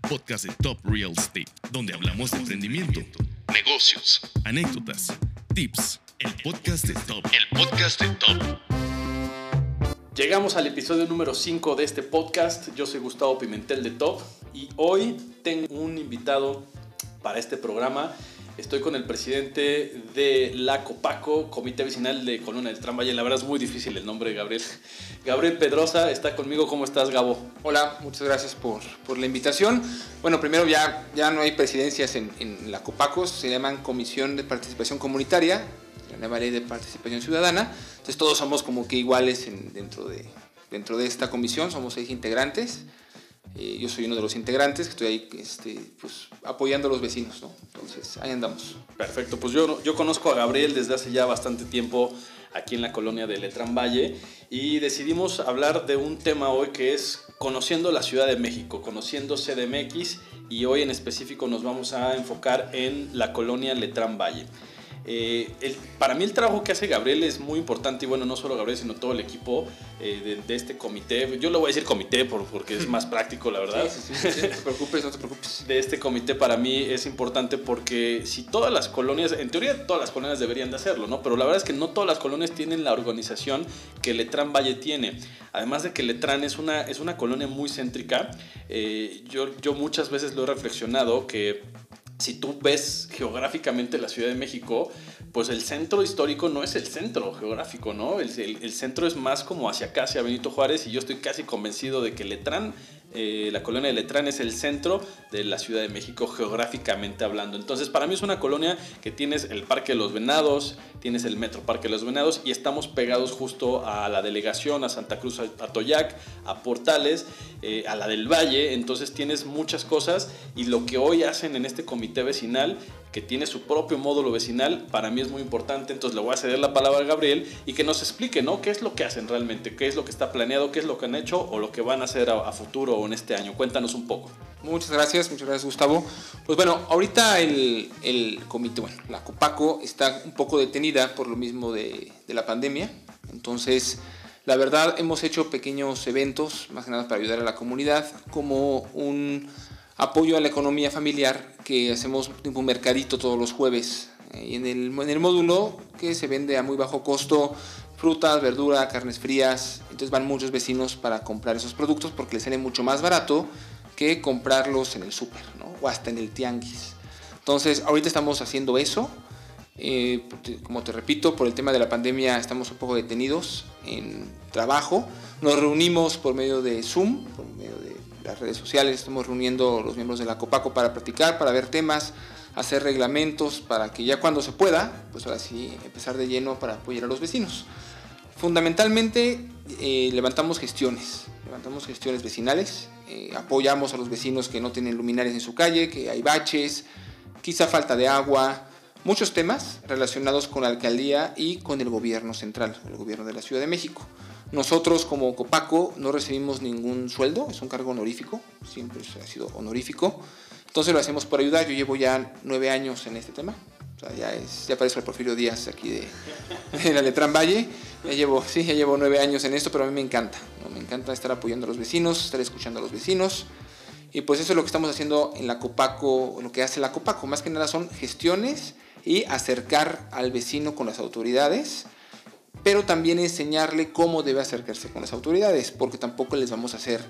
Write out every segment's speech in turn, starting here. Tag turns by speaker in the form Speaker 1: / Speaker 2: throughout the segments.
Speaker 1: podcast de Top Real Estate, donde hablamos de emprendimiento, negocios, anécdotas, tips. El podcast de Top. El podcast de Top.
Speaker 2: Llegamos al episodio número 5 de este podcast. Yo soy Gustavo Pimentel de Top y hoy tengo un invitado para este programa. Estoy con el presidente de la Copaco, Comité Vecinal de Colonia del Tramvalle. La verdad es muy difícil el nombre, Gabriel. Gabriel Pedrosa está conmigo. ¿Cómo estás, Gabo?
Speaker 3: Hola, muchas gracias por, por la invitación. Bueno, primero ya, ya no hay presidencias en, la Copaco, se llaman Comisión de Participación Comunitaria, la nueva ley de participación ciudadana. Entonces todos somos como que iguales en- dentro, de, dentro de esta comisión, somos seis integrantes. Eh, yo soy uno de los integrantes que estoy ahí este, pues, apoyando a los vecinos, ¿no? Entonces ahí andamos.
Speaker 2: Perfecto, pues yo, yo conozco a Gabriel desde hace ya bastante tiempo aquí en la colonia de Letrán Valle y decidimos hablar de un tema hoy que es conociendo la Ciudad de México, conociendo CDMX y hoy en específico nos vamos a enfocar en la colonia Letrán Valle. Eh, el- para mí el trabajo que hace Gabriel es muy importante y bueno, no solo Gabriel, sino todo el equipo eh, de, de este comité. Yo le voy a decir comité por- porque es más práctico, la verdad
Speaker 3: Sí, sí, sí, sí, no te preocupes, no te preocupes.
Speaker 2: de este comité para mí es importante porque si todas las colonias, en teoría todas las colonias deberían de hacerlo, ¿no? Pero la verdad es que no todas las colonias tienen la organización que Letrán Valle tiene. Además de que Letrán es una, es una colonia muy céntrica, eh, yo, yo muchas veces lo he reflexionado que si tú ves geográficamente la Ciudad de México, pues el centro histórico no es el centro geográfico, ¿no? El, el- centro es más como hacia acá, hacia Benito Juárez, y yo estoy casi convencido de que Letrán, eh, la colonia de Letrán es el centro de la Ciudad de México geográficamente hablando. Entonces, para mí es una colonia que tienes el Parque de los Venados, tienes el Metro Parque de los Venados, y estamos pegados justo a la delegación, a Santa Cruz, a Toyac, a Portales, eh, a la del Valle, entonces tienes muchas cosas y lo que hoy hacen en este comité vecinal, que tiene su propio módulo vecinal, para mí es muy importante, entonces le voy a ceder la palabra a Gabriel y que nos explique, ¿no? ¿Qué es lo que hacen realmente? ¿Qué es lo que está planeado? ¿Qué es lo que han hecho o lo que van a hacer a, futuro o en este año? Cuéntanos un poco.
Speaker 3: Muchas gracias, muchas gracias Gustavo. Pues bueno, ahorita el, el comité, bueno, la Copaco está un poco detenida por lo mismo de, de la pandemia. Entonces, la verdad, hemos hecho pequeños eventos, más que nada para ayudar a la comunidad, como un apoyo a la economía familiar, que hacemos un mercadito todos los jueves. Eh, Y en el, en el módulo que se vende a muy bajo costo, frutas, verdura, carnes frías. Entonces van muchos vecinos para comprar esos productos porque les sale mucho más barato que comprarlos en el súper, ¿no? O hasta en el tianguis. Entonces, ahorita estamos haciendo eso. Eh, como te repito, por el tema de la pandemia estamos un poco detenidos en trabajo. Nos reunimos por medio de Zoom, por medio de las redes sociales. Estamos reuniendo los miembros de la Copaco para platicar, para ver temas, hacer reglamentos, para que ya cuando se pueda, pues ahora sí empezar de lleno para apoyar a los vecinos. Fundamentalmente eh, levantamos gestiones, levantamos gestiones vecinales, eh, apoyamos a los vecinos que no tienen luminarias en su calle, que hay baches, quizá falta de agua, muchos temas relacionados con la alcaldía y con el gobierno central, el gobierno de la Ciudad de México. Nosotros como Copaco no recibimos ningún sueldo, es un cargo honorífico, siempre ha sido honorífico. Entonces lo hacemos por ayudar, yo llevo ya nueve años en este tema. O sea, ya, es, ya el Porfirio Díaz aquí de, de la Letrán Valle. Ya llevo, sí, ya llevo nueve años en esto, pero a mí me encanta. ¿no? Me encanta estar apoyando a los vecinos, estar escuchando a los vecinos. Y pues eso es lo que estamos haciendo en la Copaco, lo que hace la Copaco. Más que nada son gestiones y acercar al vecino con las autoridades, pero también enseñarle cómo debe acercarse con las autoridades, porque tampoco les vamos a hacer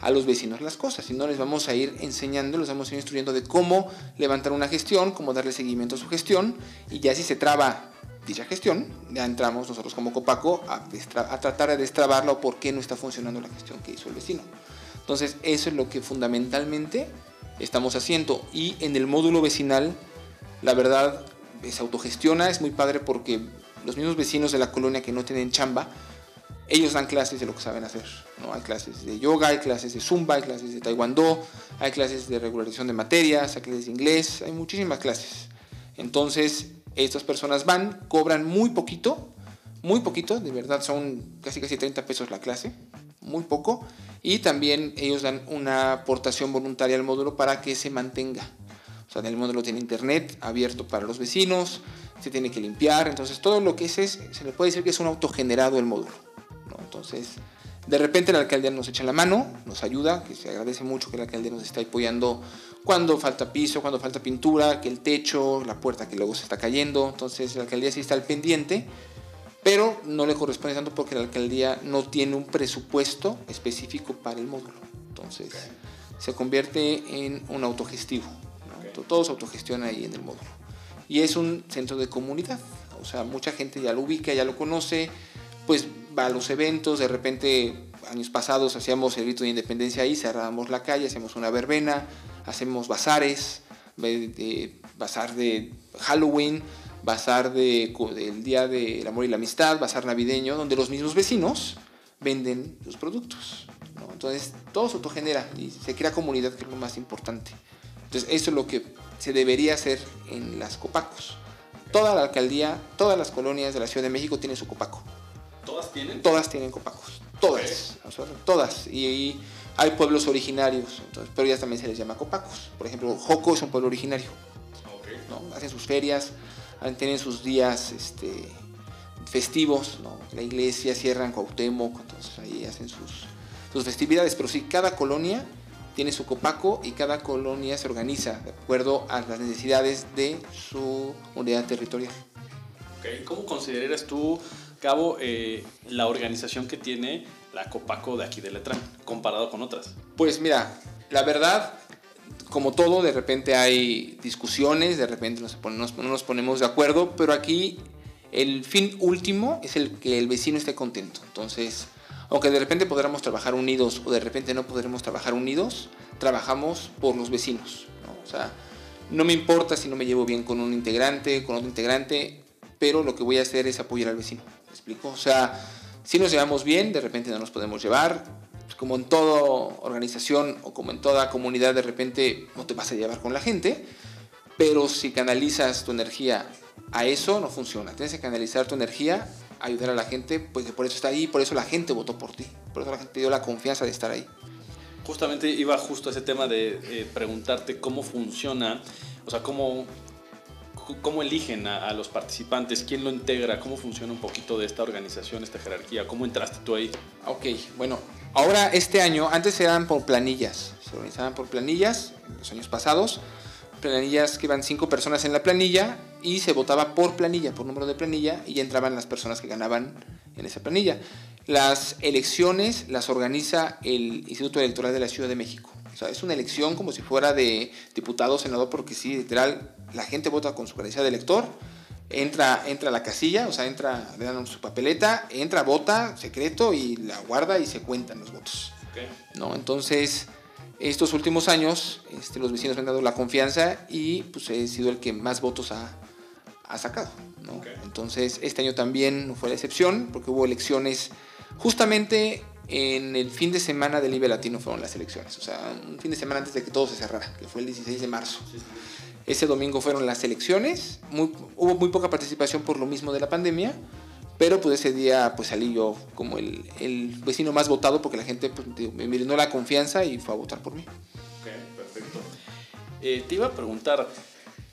Speaker 3: a los vecinos las cosas, sino les vamos a ir enseñando, les vamos a ir instruyendo de cómo levantar una gestión, cómo darle seguimiento a su gestión, y ya si se traba dicha gestión, ya entramos nosotros como Copaco a, tratar de destrabarla o por qué no está funcionando la gestión que hizo el vecino. Entonces, eso es lo que fundamentalmente estamos haciendo. Y en el módulo vecinal, la verdad, se autogestiona, es muy padre porque los mismos vecinos de la colonia que no tienen chamba, ellos dan clases de lo que saben hacer. ¿no? Hay clases de yoga, hay clases de zumba, hay clases de taekwondo, hay clases de regularización de materias, hay clases de inglés, hay muchísimas clases. Entonces, estas personas van, cobran muy poquito, muy poquito, de verdad son casi casi 30 pesos la clase, muy poco, y también ellos dan una aportación voluntaria al módulo para que se mantenga. O sea, el módulo tiene internet abierto para los vecinos, se tiene que limpiar, entonces todo lo que es, es se le puede decir que es un autogenerado el módulo. ¿no? Entonces, De repente la alcaldía nos echa la mano, nos ayuda, que se agradece mucho que la alcaldía nos esté apoyando cuando falta piso, cuando falta pintura, que el techo, la puerta que luego se está cayendo. Entonces la alcaldía sí está al pendiente, pero no le corresponde tanto porque la alcaldía no tiene un presupuesto específico para el módulo. Entonces se convierte en un autogestivo. Todo se autogestiona ahí en el módulo. Y es un centro de comunidad. O sea, mucha gente ya lo ubica, ya lo conoce, pues va a los eventos, de repente años pasados hacíamos el grito de independencia ahí, cerrábamos la calle, hacemos una verbena, hacemos bazares, bazar de Halloween, bazar de, del Día del Amor y la Amistad, bazar navideño, donde los mismos vecinos venden los productos. Entonces todo se autogenera y se crea comunidad, que es lo más importante. Entonces eso es lo que se debería hacer en las copacos. Toda la alcaldía, todas las colonias de la Ciudad de México tienen su copaco.
Speaker 2: ¿Todas tienen?
Speaker 3: Todas tienen copacos. Todas. todas. Y, hay pueblos originarios, entonces, pero ya también se les llama copacos. Por ejemplo, Joco es un pueblo originario. Hacen sus ferias, tienen sus días este, festivos, La iglesia cierran Cuauhtémoc, entonces ahí hacen sus, sus festividades. Pero sí, cada colonia tiene su copaco y cada colonia se organiza de acuerdo a las necesidades de su unidad territorial.
Speaker 2: ¿Cómo consideras tú, Cabo, eh, la organización que tiene la Copaco de aquí de Letrán, comparado con otras?
Speaker 3: Pues mira, la verdad, como todo, de repente hay discusiones, de repente nos no nos ponemos de acuerdo, pero aquí el fin último es el que el vecino esté contento. Entonces, aunque de repente podamos trabajar unidos o de repente no podremos trabajar unidos, trabajamos por los vecinos. ¿no? O sea, no me importa si no me llevo bien con un integrante, con otro integrante, pero lo que voy a hacer es apoyar al vecino. ¿Me explico? O sea, si nos llevamos bien, de repente no nos podemos llevar. Como en toda organización o como en toda comunidad, de repente no te vas a llevar con la gente, pero si canalizas tu energía a eso, no funciona. Tienes que canalizar tu energía ayudar a la gente, pues por eso está ahí, por eso la gente votó por ti, por eso la gente dio la confianza de estar ahí.
Speaker 2: Justamente iba justo a ese tema de preguntarte cómo funciona, o sea, cómo, cómo eligen a, los participantes, quién lo integra, cómo funciona un poquito de esta organización, esta jerarquía, cómo entraste tú ahí.
Speaker 3: Ok, bueno, ahora este año, antes eran por planillas, se organizaban por planillas, en los años pasados, planillas que iban cinco personas en la planilla y se votaba por planilla, por número de planilla y ya entraban las personas que ganaban en esa planilla. Las elecciones las organiza el Instituto Electoral de la Ciudad de México. O sea, es una elección como si fuera de diputado, senador, porque sí, literal, la gente vota con su credencial de elector, entra, entra a la casilla, o sea, entra, le dan su papeleta, entra, vota, secreto, y la guarda y se cuentan los votos. ¿No? Entonces, estos últimos años, este, los vecinos me han dado la confianza y pues he sido el que más votos ha, ha sacado. ¿no? Entonces, este año también no fue la excepción, porque hubo elecciones justamente en el fin de semana del IBE Latino fueron las elecciones, o sea, un fin de semana antes de que todo se cerrara, que fue el 16 de marzo. Ese domingo fueron las elecciones, hubo muy poca participación por lo mismo de la pandemia, pero pues ese día pues salí yo como el, el vecino más votado porque la gente pues, me brindó la confianza y fue a votar por mí.
Speaker 2: Ok, perfecto. Eh, te iba a preguntar,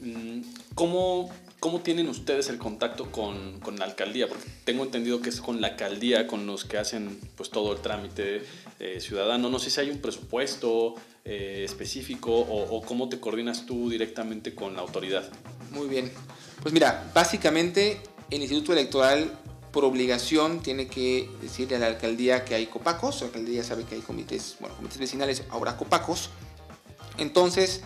Speaker 2: mm, ¿cómo ¿Cómo tienen ustedes el contacto con, con, la alcaldía? Porque tengo entendido que es con la alcaldía con los que hacen pues, todo el trámite eh, ciudadano. No sé si hay un presupuesto eh, específico o, o, cómo te coordinas tú directamente con la autoridad.
Speaker 3: Muy bien. Pues mira, básicamente el Instituto Electoral por obligación tiene que decirle a la alcaldía que hay copacos. La alcaldía sabe que hay comités, bueno, comités vecinales, ahora copacos. Entonces,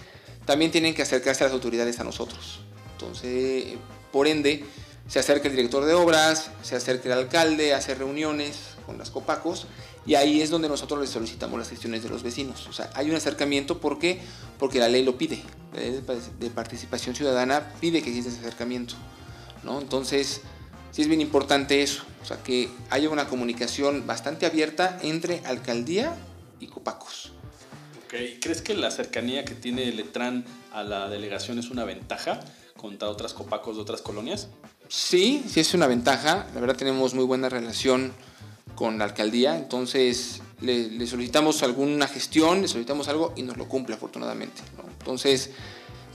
Speaker 3: también tienen que acercarse a las autoridades a nosotros. Entonces, por ende, se acerca el director de obras, se acerca el alcalde, hace reuniones con las copacos y ahí es donde nosotros les solicitamos las gestiones de los vecinos. O sea, hay un acercamiento, ¿por qué? Porque la ley lo pide. La ley de participación ciudadana pide que exista ese acercamiento. ¿no? Entonces, sí es bien importante eso. O sea, que haya una comunicación bastante abierta entre alcaldía y copacos.
Speaker 2: ¿Crees que la cercanía que tiene Letrán a la delegación es una ventaja? Contra otras copacos de otras colonias?
Speaker 3: Sí, sí es una ventaja. La verdad tenemos muy buena relación con la alcaldía, entonces le, solicitamos alguna gestión, le solicitamos algo y nos lo cumple afortunadamente. Entonces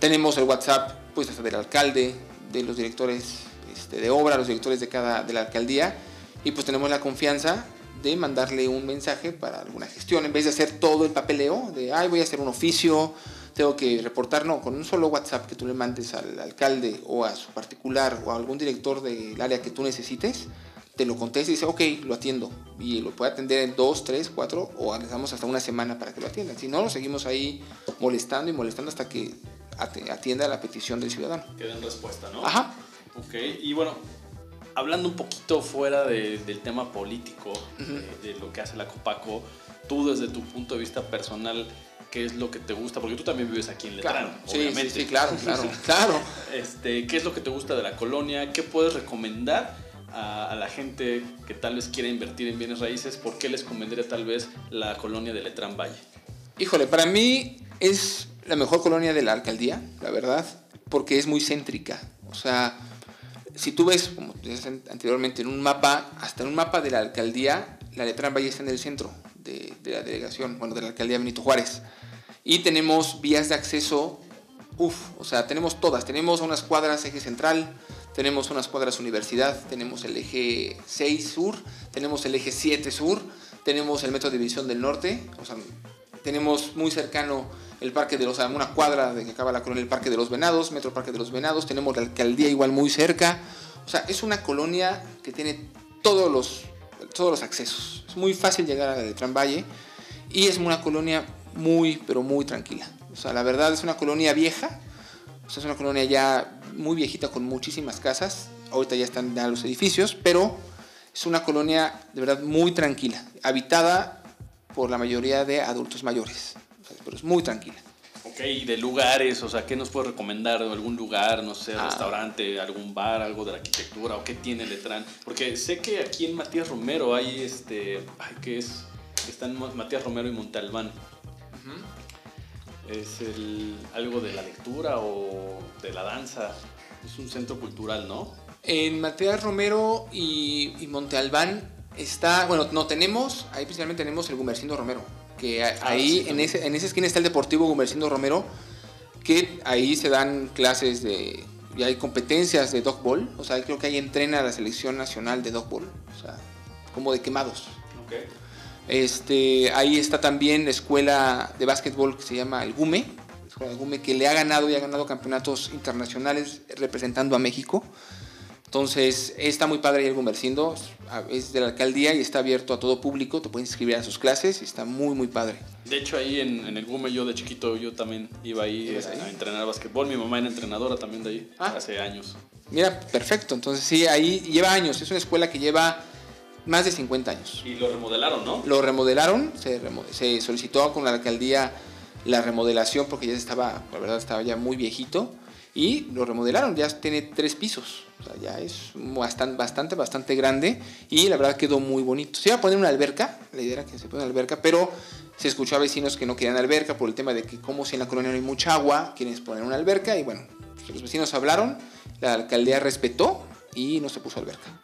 Speaker 3: tenemos el WhatsApp pues hasta del alcalde, de los directores este, de obra, los directores de cada de la alcaldía y pues tenemos la confianza de mandarle un mensaje para alguna gestión, en vez de hacer todo el papeleo de, ay, voy a hacer un oficio, tengo que reportar, no, con un solo WhatsApp que tú le mandes al alcalde o a su particular o a algún director del área que tú necesites, te lo contesta y dice, ok, lo atiendo. Y lo puede atender en dos, tres, cuatro o dejamos hasta una semana para que lo atiendan. Si no, lo seguimos ahí molestando y molestando hasta que atienda la petición del ciudadano.
Speaker 2: Que den respuesta, ¿no?
Speaker 3: Ajá.
Speaker 2: Ok, y bueno, hablando un poquito fuera del tema político, de, lo que hace la Copaco, tú desde tu punto de vista personal, ¿qué es lo que te gusta? Porque tú también vives aquí en Letrán,
Speaker 3: obviamente. Sí, sí, claro, claro, claro.
Speaker 2: Este, ¿Qué es lo que te gusta de la colonia? ¿Qué puedes recomendar a, la gente que tal vez quiera invertir en bienes raíces? ¿Por qué les convendría tal vez la colonia de Letrán Valle?
Speaker 3: Híjole, para mí es la mejor colonia de la alcaldía, la verdad, porque es muy céntrica. O sea, si tú ves, como decías anteriormente, en un mapa, hasta en un mapa de la alcaldía, la Letrán Valle está en el centro de, la delegación, bueno, de la alcaldía Benito Juárez. Y tenemos vías de acceso, uff, o sea, tenemos todas. Tenemos unas cuadras eje central, tenemos unas cuadras universidad, tenemos el eje 6 sur, tenemos el eje 7 sur, tenemos el metro División del Norte, o sea, tenemos muy cercano el Parque de los, una cuadra de que acaba la colonia, el Parque de los Venados, Metro Parque de los Venados, tenemos la alcaldía igual muy cerca. O sea, es una colonia que tiene todos los, todos los accesos. Es muy fácil llegar a la de Tramvalle y es una colonia muy, pero muy tranquila. O sea, la verdad es una colonia vieja, o sea, es una colonia ya muy viejita con muchísimas casas. Ahorita ya están ya los edificios, pero es una colonia de verdad muy tranquila, habitada por la mayoría de adultos mayores pero es muy tranquila.
Speaker 2: Ok, y de lugares, o sea, ¿qué nos puede recomendar? ¿Algún lugar, no sé, ah. restaurante, algún bar, algo de la arquitectura? ¿O qué tiene Letrán? Porque sé que aquí en Matías Romero hay este. Ay, ¿qué es? Están Matías Romero y Montalbán. Es el, algo de la lectura o de la danza. Es un centro cultural, ¿no?
Speaker 3: En Matías Romero y, y Monte Albán está. Bueno, no tenemos. Ahí principalmente tenemos el Gumercindo Romero que ah, ahí en, ese, en esa esquina está el Deportivo Gumercindo Romero, que ahí se dan clases de, y hay competencias de dog o sea, creo que ahí entrena la selección nacional de dog o sea, como de quemados. Este, ahí está también la escuela de básquetbol que se llama el GUME, escuela GUME que le ha ganado y ha ganado campeonatos internacionales representando a México. Entonces, está muy padre el Gumercindo, es de la alcaldía y está abierto a todo público, te puedes inscribir a sus clases y está muy, muy padre.
Speaker 2: De hecho, ahí en, el Gume, yo de chiquito, yo también iba ahí, a entrenar básquetbol. Mi mamá era entrenadora también de ahí, ah. hace años.
Speaker 3: Mira, perfecto. Entonces, sí, ahí lleva años. Es una escuela que lleva más de 50 años.
Speaker 2: Y lo remodelaron, ¿no?
Speaker 3: Lo remodelaron, se, se solicitó con la alcaldía la remodelación porque ya estaba, la verdad, estaba ya muy viejito y lo remodelaron, ya tiene tres pisos, o sea, ya es bastante, bastante, bastante grande y la verdad quedó muy bonito. Se iba a poner una alberca, la idea era que se ponga una alberca, pero se escuchó a vecinos que no querían alberca por el tema de que como si en la colonia no hay mucha agua, quieren poner una alberca y bueno, los vecinos hablaron, la alcaldía respetó y no se puso alberca.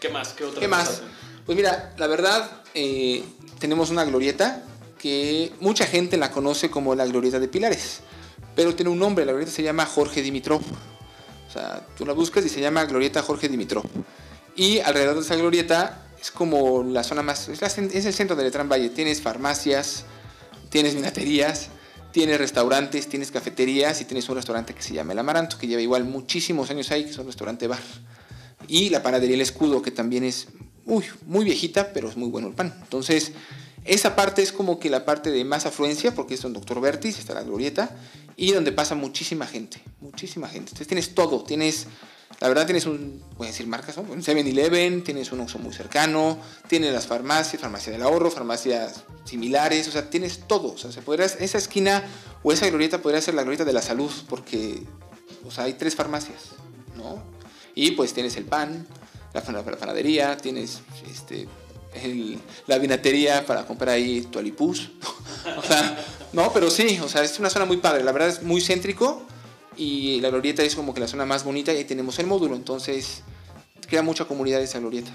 Speaker 2: ¿Qué más? ¿Qué
Speaker 3: otra ¿Qué más? Pues mira, la verdad, eh, tenemos una glorieta que mucha gente la conoce como la glorieta de Pilares pero tiene un nombre, la glorieta se llama Jorge Dimitrov. O sea, tú la buscas y se llama Glorieta Jorge Dimitrov. Y alrededor de esa glorieta es como la zona más, es, el centro de Letrán Valle. Tienes farmacias, tienes minaterías, tienes restaurantes, tienes cafeterías y tienes un restaurante que se llama El Amaranto, que lleva igual muchísimos años ahí, que es un restaurante bar. Y la panadería El Escudo, que también es uy, muy viejita, pero es muy bueno el pan. Entonces, esa parte es como que la parte de más afluencia, porque es un Doctor Vertis, está la glorieta, y donde pasa muchísima gente, muchísima gente. Entonces tienes todo, tienes, la verdad tienes un, voy a decir marcas, ¿no? Un 7-Eleven, tienes un uso muy cercano, tienes las farmacias, farmacia del ahorro, farmacias similares, o sea, tienes todo. O sea, se esa esquina o esa glorieta podría ser la glorieta de la salud, porque, o sea, hay tres farmacias, ¿no? Y pues tienes el pan, la, panadería, tienes este, la vinatería para comprar ahí tu alipus. o sea, no, pero sí, o sea, es una zona muy padre. La verdad es muy céntrico y la glorieta es como que la zona más bonita y ahí tenemos el módulo. Entonces, queda mucha comunidad esa glorieta.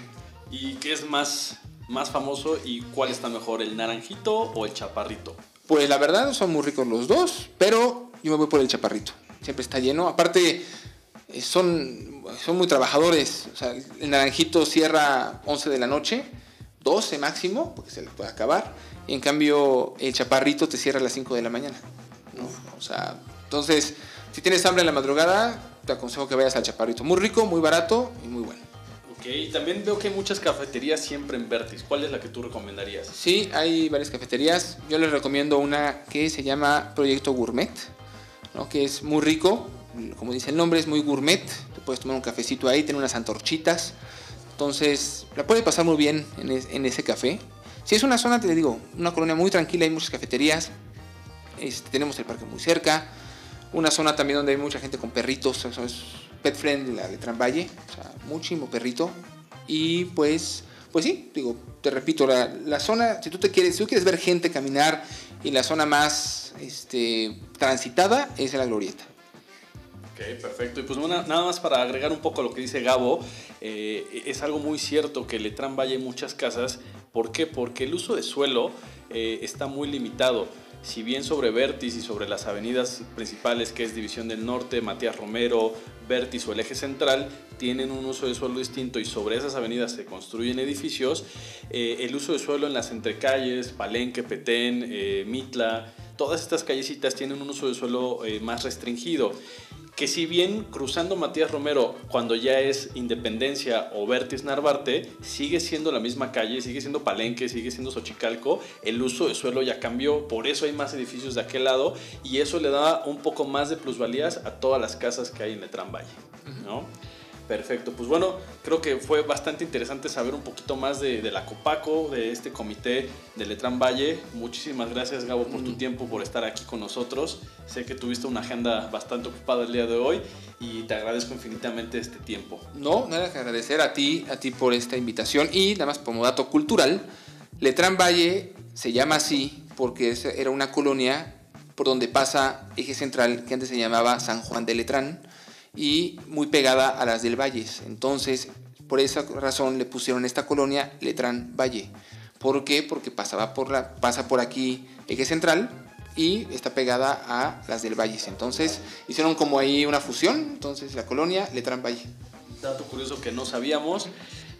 Speaker 2: ¿Y qué es más, más famoso y cuál está mejor, el naranjito o el chaparrito?
Speaker 3: Pues la verdad son muy ricos los dos, pero yo me voy por el chaparrito. Siempre está lleno. Aparte, son, son muy trabajadores. O sea, el naranjito cierra 11 de la noche 12 máximo, porque se le puede acabar. Y en cambio, el chaparrito te cierra a las 5 de la mañana. ¿no? O sea, entonces, si tienes hambre en la madrugada, te aconsejo que vayas al chaparrito. Muy rico, muy barato y muy bueno.
Speaker 2: Ok, también veo que hay muchas cafeterías siempre en Vertis. ¿Cuál es la que tú recomendarías?
Speaker 3: Sí, hay varias cafeterías. Yo les recomiendo una que se llama Proyecto Gourmet, ¿no? que es muy rico. Como dice el nombre, es muy gourmet. Te puedes tomar un cafecito ahí, tener unas antorchitas. Entonces, la puedes pasar muy bien en, es- en ese café. Si es una zona, te digo, una colonia muy tranquila, hay muchas cafeterías. Este, tenemos el parque muy cerca. Una zona también donde hay mucha gente con perritos. Eso es pet friendly, la de Tramvalle. O muchísimo perrito. Y pues, pues sí, te repito, la, zona, si tú te quieres, si tú quieres ver gente caminar y la zona más este, transitada es la glorieta.
Speaker 2: Ok, perfecto. Y pues nada más para agregar un poco a lo que dice Gabo, eh, es algo muy cierto que Letrán hay muchas casas. ¿Por qué? Porque el uso de suelo eh, está muy limitado. Si bien sobre Vertis y sobre las avenidas principales, que es División del Norte, Matías Romero, Vertis o el eje central, tienen un uso de suelo distinto y sobre esas avenidas se construyen edificios, eh, el uso de suelo en las entrecalles, Palenque, Petén, Mitla, todas estas callecitas tienen un uso de suelo eh, más restringido que si bien cruzando Matías Romero cuando ya es Independencia o Vértiz Narvarte, sigue siendo la misma calle, sigue siendo Palenque, sigue siendo Xochicalco, el uso de suelo ya cambió, por eso hay más edificios de aquel lado y eso le da un poco más de plusvalías a todas las casas que hay en Letrán Valle, ¿no? Perfecto, pues bueno, creo que fue bastante interesante saber un poquito más de, de la Copaco, de este comité de Letrán Valle. Muchísimas gracias Gabo por tu tiempo, por estar aquí con nosotros. Sé que tuviste una agenda bastante ocupada el día de hoy y te agradezco infinitamente este tiempo.
Speaker 3: No, nada que agradecer a ti, a ti por esta invitación y nada más como dato cultural, Letrán Valle se llama así porque era una colonia por donde pasa eje central que antes se llamaba San Juan de Letrán y muy pegada a las del Valles. Entonces, por esa razón le pusieron esta colonia Letrán Valle. ¿Por qué? Porque pasaba por la, pasa por aquí eje central y está pegada a las del Valles. Entonces, hicieron como ahí una fusión. Entonces, la colonia Letrán Valle.
Speaker 2: Dato curioso que no sabíamos.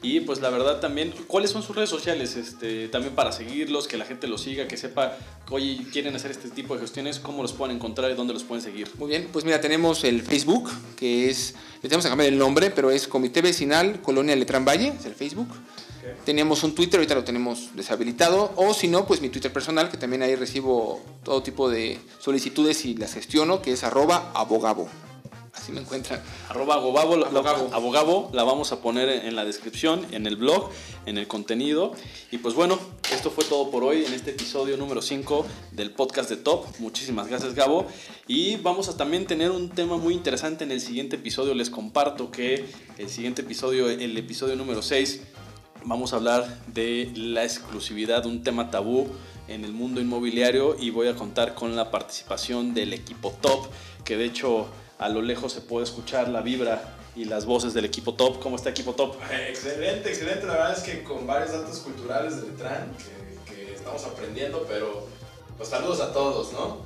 Speaker 2: Y pues la verdad también, ¿cuáles son sus redes sociales? Este, también para seguirlos, que la gente los siga, que sepa, oye, quieren hacer este tipo de gestiones, ¿cómo los pueden encontrar y dónde los pueden seguir?
Speaker 3: Muy bien, pues mira, tenemos el Facebook, que es, le tenemos que cambiar el nombre, pero es Comité Vecinal Colonia Letrán Valle, es el Facebook. Tenemos un Twitter, ahorita lo tenemos deshabilitado, o si no, pues mi Twitter personal, que también ahí recibo todo tipo de solicitudes y las gestiono, que es arroba abogabo. Así me encuentran.
Speaker 2: Arroba abogabo, la-
Speaker 3: Abogabo.
Speaker 2: abogabo, la vamos a poner en la descripción, en el blog, en el contenido. Y pues bueno, esto fue todo por hoy en este episodio número 5 del podcast de Top. Muchísimas gracias Gabo. Y vamos a también tener un tema muy interesante en el siguiente episodio. Les comparto que el siguiente episodio, el episodio número 6, vamos a hablar de la exclusividad, un tema tabú en el mundo inmobiliario y voy a contar con la participación del equipo top, que de hecho a lo lejos se puede escuchar la vibra y las voces del equipo top. ¿Cómo está equipo top?
Speaker 4: Excelente, excelente. La verdad es que con varios datos culturales de Letran que, que estamos aprendiendo, pero pues saludos a todos, ¿no?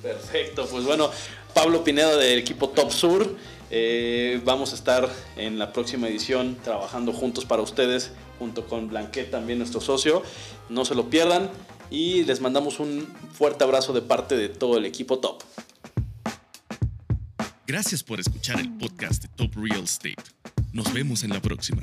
Speaker 2: Perfecto, pues bueno, Pablo Pineda del equipo Top Sur. eh, vamos a estar en la próxima edición trabajando juntos para ustedes, junto con Blanquet, también nuestro socio. No se lo pierdan y les mandamos un fuerte abrazo de parte de todo el equipo Top.
Speaker 1: Gracias por escuchar el podcast de Top Real Estate. Nos vemos en la próxima.